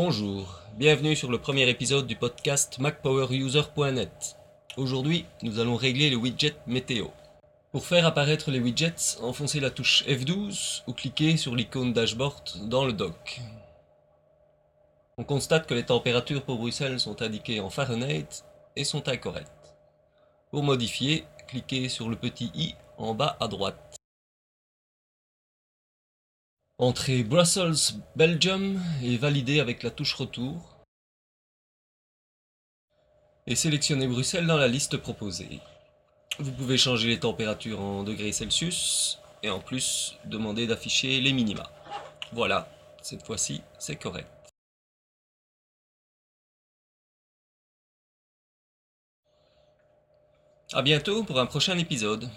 Bonjour, bienvenue sur le premier épisode du podcast MacPowerUser.net. Aujourd'hui, nous allons régler le widget météo. Pour faire apparaître les widgets, enfoncez la touche F12 ou cliquez sur l'icône dashboard dans le dock. On constate que les températures pour Bruxelles sont indiquées en Fahrenheit et sont incorrectes. Pour modifier, cliquez sur le petit i en bas à droite. Entrez Brussels Belgium et validez avec la touche retour. Et sélectionnez Bruxelles dans la liste proposée. Vous pouvez changer les températures en degrés Celsius et en plus demander d'afficher les minima. Voilà, cette fois-ci c'est correct. A bientôt pour un prochain épisode.